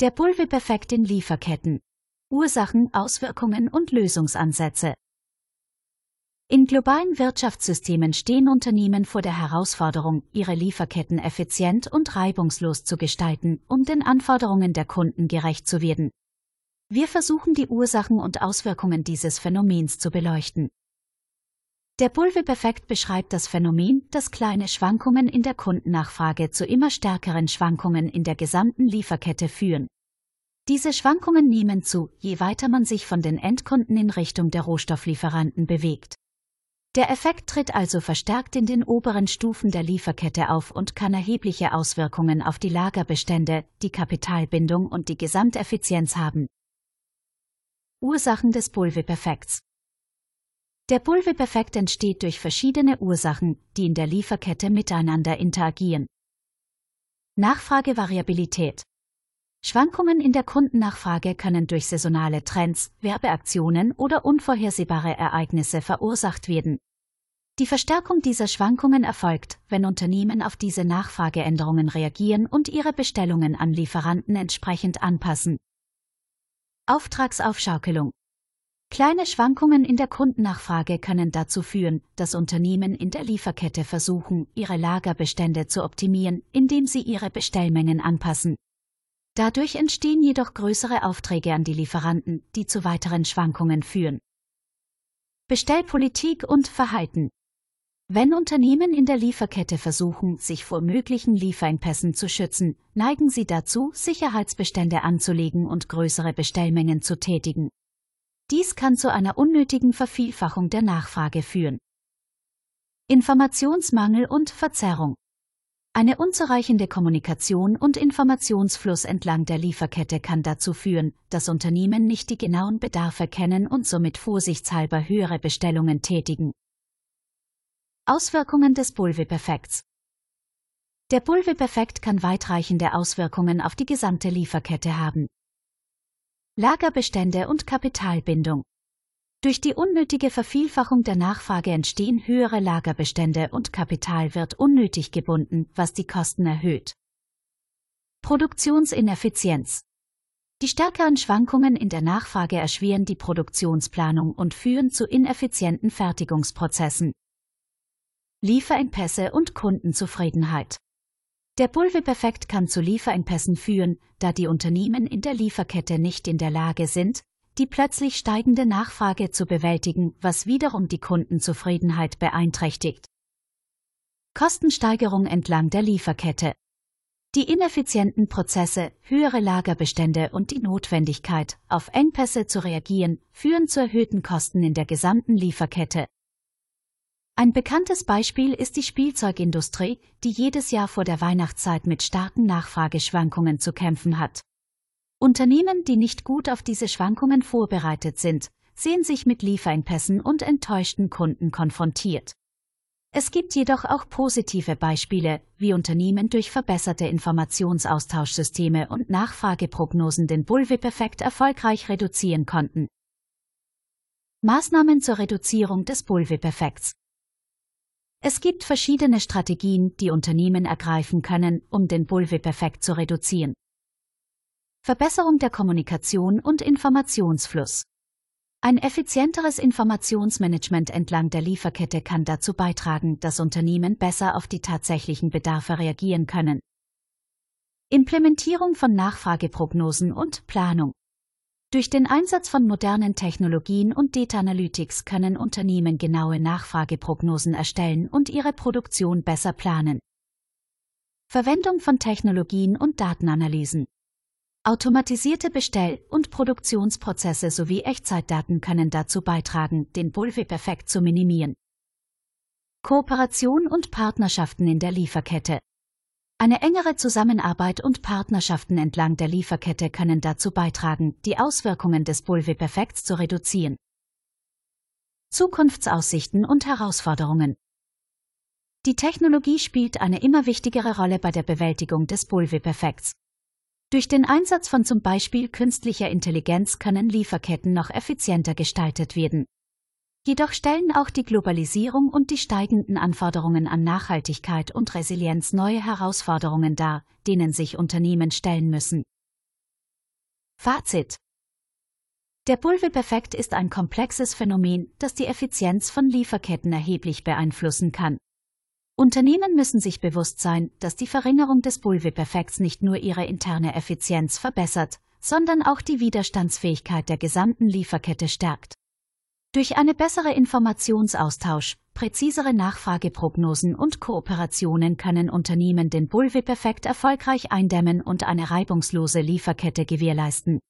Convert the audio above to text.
Der Bullwhip-Effekt in Lieferketten. Ursachen, Auswirkungen und Lösungsansätze. In globalen Wirtschaftssystemen stehen Unternehmen vor der Herausforderung, ihre Lieferketten effizient und reibungslos zu gestalten, um den Anforderungen der Kunden gerecht zu werden. Wir versuchen die Ursachen und Auswirkungen dieses Phänomens zu beleuchten. Der Bullwhip-Effekt beschreibt das Phänomen, dass kleine Schwankungen in der Kundennachfrage zu immer stärkeren Schwankungen in der gesamten Lieferkette führen. Diese Schwankungen nehmen zu, je weiter man sich von den Endkunden in Richtung der Rohstofflieferanten bewegt. Der Effekt tritt also verstärkt in den oberen Stufen der Lieferkette auf und kann erhebliche Auswirkungen auf die Lagerbestände, die Kapitalbindung und die Gesamteffizienz haben. Ursachen des Bullwhip-Effekts der Bullwhip-Effekt entsteht durch verschiedene Ursachen, die in der Lieferkette miteinander interagieren. Nachfragevariabilität. Schwankungen in der Kundennachfrage können durch saisonale Trends, Werbeaktionen oder unvorhersehbare Ereignisse verursacht werden. Die Verstärkung dieser Schwankungen erfolgt, wenn Unternehmen auf diese Nachfrageänderungen reagieren und ihre Bestellungen an Lieferanten entsprechend anpassen. Auftragsaufschaukelung. Kleine Schwankungen in der Kundennachfrage können dazu führen, dass Unternehmen in der Lieferkette versuchen, ihre Lagerbestände zu optimieren, indem sie ihre Bestellmengen anpassen. Dadurch entstehen jedoch größere Aufträge an die Lieferanten, die zu weiteren Schwankungen führen. Bestellpolitik und Verhalten Wenn Unternehmen in der Lieferkette versuchen, sich vor möglichen Lieferengpässen zu schützen, neigen sie dazu, Sicherheitsbestände anzulegen und größere Bestellmengen zu tätigen. Dies kann zu einer unnötigen Vervielfachung der Nachfrage führen. Informationsmangel und Verzerrung. Eine unzureichende Kommunikation und Informationsfluss entlang der Lieferkette kann dazu führen, dass Unternehmen nicht die genauen Bedarfe kennen und somit vorsichtshalber höhere Bestellungen tätigen. Auswirkungen des Bullwhip-Effekts. Der Bullwhip-Effekt kann weitreichende Auswirkungen auf die gesamte Lieferkette haben. Lagerbestände und Kapitalbindung. Durch die unnötige Vervielfachung der Nachfrage entstehen höhere Lagerbestände und Kapital wird unnötig gebunden, was die Kosten erhöht. Produktionsineffizienz. Die stärkeren Schwankungen in der Nachfrage erschweren die Produktionsplanung und führen zu ineffizienten Fertigungsprozessen. Lieferengpässe und Kundenzufriedenheit. Der Bullwhip-Effekt kann zu Lieferengpässen führen, da die Unternehmen in der Lieferkette nicht in der Lage sind, die plötzlich steigende Nachfrage zu bewältigen, was wiederum die Kundenzufriedenheit beeinträchtigt. Kostensteigerung entlang der Lieferkette. Die ineffizienten Prozesse, höhere Lagerbestände und die Notwendigkeit, auf Engpässe zu reagieren, führen zu erhöhten Kosten in der gesamten Lieferkette. Ein bekanntes Beispiel ist die Spielzeugindustrie, die jedes Jahr vor der Weihnachtszeit mit starken Nachfrageschwankungen zu kämpfen hat. Unternehmen, die nicht gut auf diese Schwankungen vorbereitet sind, sehen sich mit Lieferengpässen und enttäuschten Kunden konfrontiert. Es gibt jedoch auch positive Beispiele, wie Unternehmen durch verbesserte Informationsaustauschsysteme und Nachfrageprognosen den Bullwhip-Effekt erfolgreich reduzieren konnten. Maßnahmen zur Reduzierung des Bullwhip-Effekts es gibt verschiedene Strategien, die Unternehmen ergreifen können, um den Bullwhip-Effekt zu reduzieren. Verbesserung der Kommunikation und Informationsfluss. Ein effizienteres Informationsmanagement entlang der Lieferkette kann dazu beitragen, dass Unternehmen besser auf die tatsächlichen Bedarfe reagieren können. Implementierung von Nachfrageprognosen und Planung. Durch den Einsatz von modernen Technologien und Data Analytics können Unternehmen genaue Nachfrageprognosen erstellen und ihre Produktion besser planen. Verwendung von Technologien und Datenanalysen. Automatisierte Bestell- und Produktionsprozesse sowie Echtzeitdaten können dazu beitragen, den Bullwhip-Effekt zu minimieren. Kooperation und Partnerschaften in der Lieferkette. Eine engere Zusammenarbeit und Partnerschaften entlang der Lieferkette können dazu beitragen, die Auswirkungen des Bullwhip-Effekts zu reduzieren. Zukunftsaussichten und Herausforderungen Die Technologie spielt eine immer wichtigere Rolle bei der Bewältigung des Bullwhip-Effekts. Durch den Einsatz von zum Beispiel künstlicher Intelligenz können Lieferketten noch effizienter gestaltet werden. Jedoch stellen auch die Globalisierung und die steigenden Anforderungen an Nachhaltigkeit und Resilienz neue Herausforderungen dar, denen sich Unternehmen stellen müssen. Fazit Der Bullwhip-Effekt ist ein komplexes Phänomen, das die Effizienz von Lieferketten erheblich beeinflussen kann. Unternehmen müssen sich bewusst sein, dass die Verringerung des Bullwhip-Effekts nicht nur ihre interne Effizienz verbessert, sondern auch die Widerstandsfähigkeit der gesamten Lieferkette stärkt. Durch eine bessere Informationsaustausch, präzisere Nachfrageprognosen und Kooperationen können Unternehmen den Bullwhip-Effekt erfolgreich eindämmen und eine reibungslose Lieferkette gewährleisten.